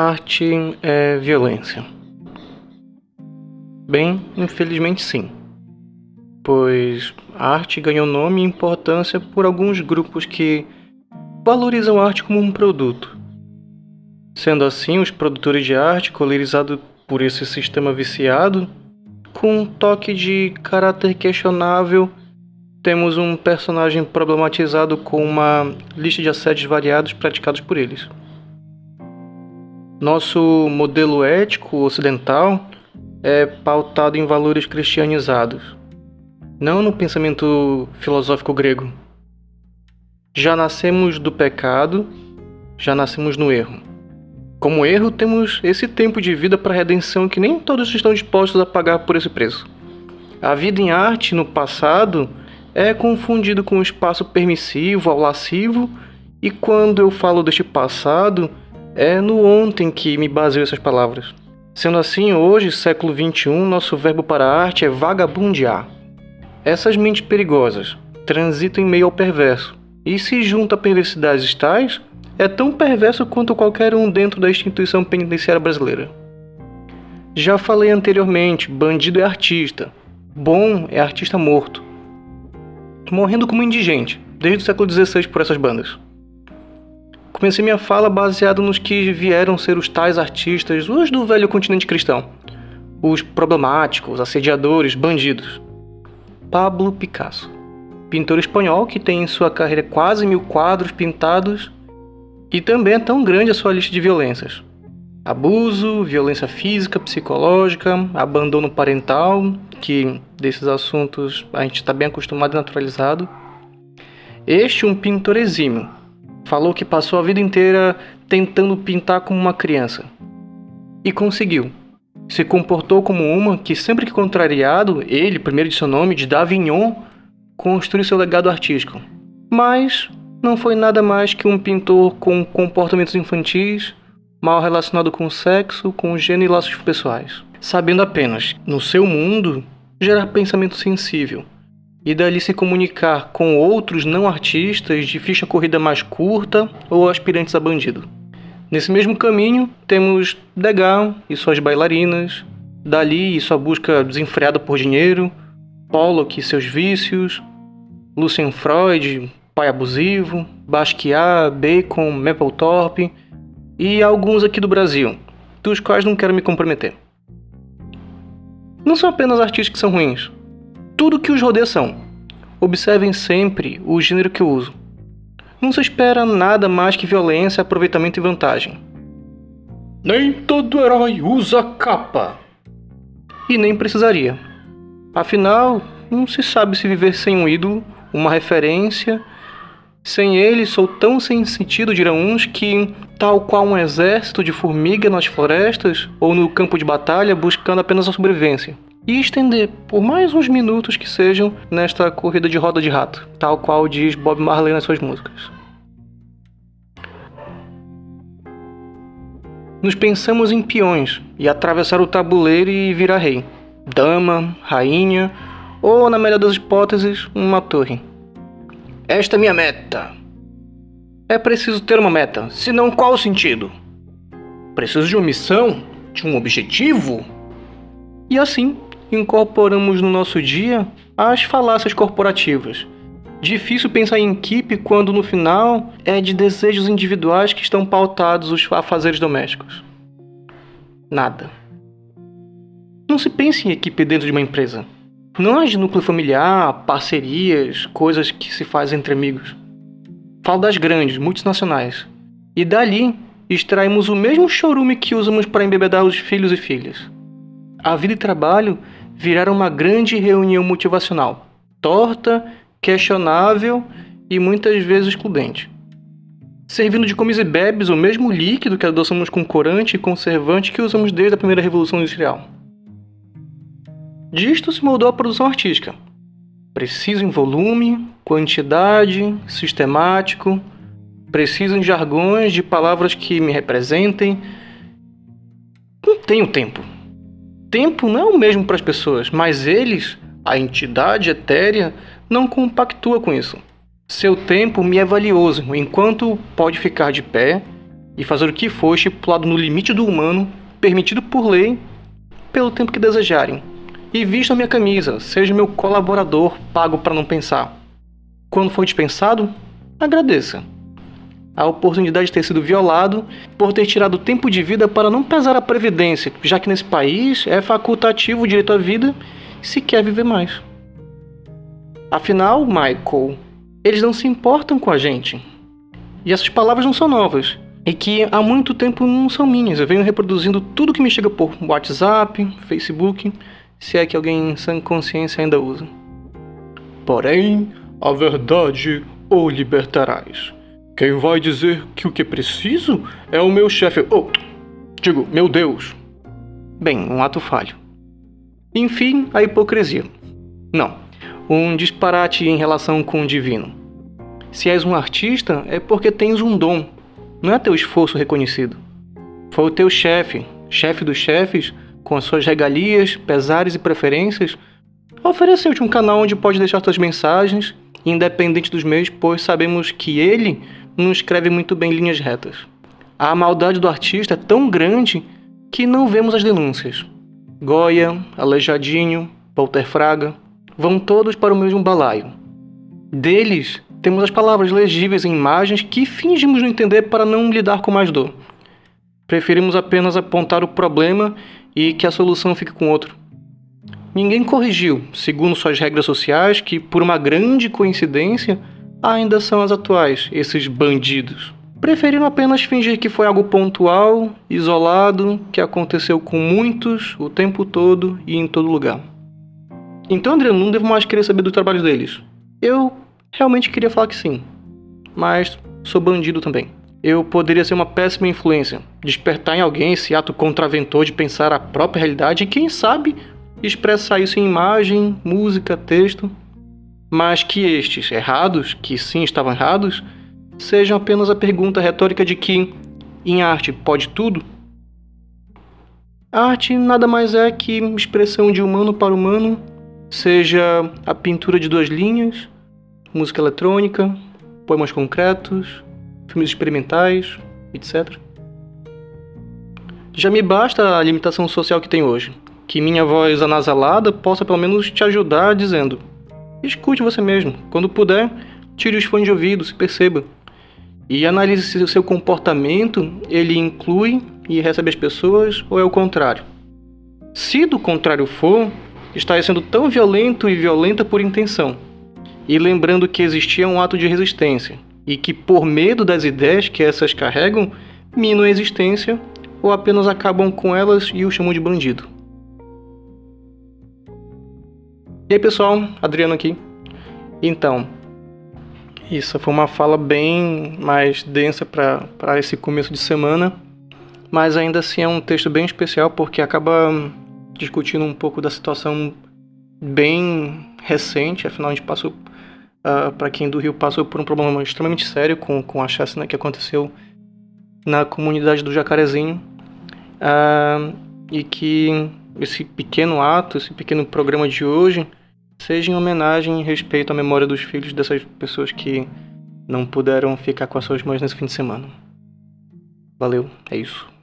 arte é violência? Bem, infelizmente sim. Pois a arte ganhou nome e importância por alguns grupos que valorizam a arte como um produto. Sendo assim, os produtores de arte, colorizados por esse sistema viciado, com um toque de caráter questionável, temos um personagem problematizado com uma lista de assédios variados praticados por eles. Nosso modelo ético ocidental é pautado em valores cristianizados, não no pensamento filosófico grego. Já nascemos do pecado, já nascemos no erro. Como erro, temos esse tempo de vida para redenção que nem todos estão dispostos a pagar por esse preço. A vida em arte no passado é confundido com o espaço permissivo ao lascivo, e quando eu falo deste passado, é no ontem que me baseio essas palavras. Sendo assim, hoje, século XXI, nosso verbo para a arte é vagabundear. Essas mentes perigosas transitam em meio ao perverso, e se junta a perversidades tais, é tão perverso quanto qualquer um dentro da instituição penitenciária brasileira. Já falei anteriormente, bandido é artista, bom é artista morto. Morrendo como indigente, desde o século XVI por essas bandas. Comecei minha fala baseado nos que vieram ser os tais artistas, os do velho continente cristão. Os problemáticos, assediadores, bandidos. Pablo Picasso, pintor espanhol que tem em sua carreira quase mil quadros pintados e também é tão grande a sua lista de violências. Abuso, violência física, psicológica, abandono parental, que desses assuntos a gente está bem acostumado e naturalizado. Este um pintor exímio, Falou que passou a vida inteira tentando pintar como uma criança. E conseguiu. Se comportou como uma que, sempre que contrariado, ele, primeiro de seu nome, de Davignon, construiu seu legado artístico. Mas não foi nada mais que um pintor com comportamentos infantis, mal relacionado com o sexo, com o gênero e laços pessoais. Sabendo apenas, no seu mundo, gerar pensamento sensível, e dali se comunicar com outros não artistas de ficha corrida mais curta ou aspirantes a bandido. Nesse mesmo caminho, temos Degas e suas bailarinas, Dali e sua busca desenfreada por dinheiro, Pollock e seus vícios, Lucien Freud, pai abusivo, Basquiat, Bacon, Mapplethorpe e alguns aqui do Brasil, dos quais não quero me comprometer. Não são apenas artistas que são ruins, tudo que os rodeia são. Observem sempre o gênero que eu uso. Não se espera nada mais que violência, aproveitamento e vantagem. Nem todo herói usa capa. E nem precisaria. Afinal, não se sabe se viver sem um ídolo, uma referência. Sem ele, sou tão sem sentido, dirão uns, que, tal qual um exército de formiga nas florestas ou no campo de batalha, buscando apenas a sobrevivência e estender por mais uns minutos que sejam nesta corrida de roda de rato, tal qual diz Bob Marley nas suas músicas. Nos pensamos em peões e atravessar o tabuleiro e virar rei, dama, rainha ou, na melhor das hipóteses, uma torre. Esta é minha meta. É preciso ter uma meta, senão qual o sentido? Preciso de uma missão, de um objetivo? E assim incorporamos no nosso dia as falácias corporativas. Difícil pensar em equipe quando no final é de desejos individuais que estão pautados os afazeres domésticos. Nada. Não se pense em equipe dentro de uma empresa. Não há de núcleo familiar, parcerias, coisas que se fazem entre amigos. Falo das grandes, multinacionais. E dali extraímos o mesmo chorume que usamos para embebedar os filhos e filhas. A vida e trabalho viraram uma grande reunião motivacional, torta, questionável e muitas vezes excludente. Servindo de comes e bebes o mesmo líquido que adoçamos com corante e conservante que usamos desde a primeira revolução industrial. Disto se moldou a produção artística. Preciso em volume, quantidade, sistemático, preciso em jargões de palavras que me representem. Não tenho tempo tempo não é o mesmo para as pessoas, mas eles, a entidade etérea, não compactua com isso. Seu tempo me é valioso, enquanto pode ficar de pé e fazer o que for estipulado no limite do humano, permitido por lei, pelo tempo que desejarem. E vista minha camisa, seja meu colaborador, pago para não pensar. Quando for dispensado, agradeça. A oportunidade de ter sido violado por ter tirado tempo de vida para não pesar a previdência, já que nesse país é facultativo o direito à vida se quer viver mais. Afinal, Michael, eles não se importam com a gente. E essas palavras não são novas. E que há muito tempo não são minhas. Eu venho reproduzindo tudo que me chega por WhatsApp, Facebook, se é que alguém sem consciência ainda usa. Porém, a verdade o libertarás. Quem vai dizer que o que preciso é o meu chefe. Oh, digo, meu Deus. Bem, um ato falho. Enfim, a hipocrisia. Não, um disparate em relação com o divino. Se és um artista, é porque tens um dom, não é teu esforço reconhecido. Foi o teu chefe, chefe dos chefes, com as suas regalias, pesares e preferências, ofereceu-te um canal onde pode deixar suas mensagens, independente dos meios, pois sabemos que ele não escreve muito bem linhas retas. A maldade do artista é tão grande que não vemos as denúncias. Goya, Aleijadinho, Walter Fraga, vão todos para o mesmo balaio. Deles, temos as palavras legíveis em imagens que fingimos não entender para não lidar com mais dor. Preferimos apenas apontar o problema e que a solução fique com outro. Ninguém corrigiu, segundo suas regras sociais, que, por uma grande coincidência, ainda são as atuais, esses bandidos. Preferiram apenas fingir que foi algo pontual, isolado, que aconteceu com muitos o tempo todo e em todo lugar. Então, Adriano, não devo mais querer saber do trabalho deles. Eu realmente queria falar que sim, mas sou bandido também. Eu poderia ser uma péssima influência, despertar em alguém esse ato contraventor de pensar a própria realidade e, quem sabe, expressar isso em imagem, música, texto, mas que estes errados, que sim estavam errados, sejam apenas a pergunta retórica de que em arte pode tudo? Arte nada mais é que expressão de humano para humano seja a pintura de duas linhas, música eletrônica, poemas concretos, filmes experimentais, etc. Já me basta a limitação social que tem hoje, que minha voz anasalada possa pelo menos te ajudar dizendo: escute você mesmo, quando puder, tire os fones de ouvido, se perceba e analise se o seu comportamento ele inclui e recebe as pessoas ou é o contrário. Se do contrário for, está sendo tão violento e violenta por intenção. E lembrando que existia um ato de resistência e que, por medo das ideias que essas carregam, minam a existência ou apenas acabam com elas e o chamam de bandido. E aí, pessoal, Adriano aqui. Então, isso foi uma fala bem mais densa para esse começo de semana, mas ainda assim é um texto bem especial porque acaba discutindo um pouco da situação bem recente, afinal a gente passou, uh, ah, para quem do Rio passou por um problema extremamente sério com, com a chacina que aconteceu na comunidade do Jacarezinho, uh, e que esse pequeno ato, esse pequeno programa de hoje, seja em homenagem e respeito à memória dos filhos dessas pessoas que não puderam ficar com as suas mães nesse fim de semana. Valeu, é isso.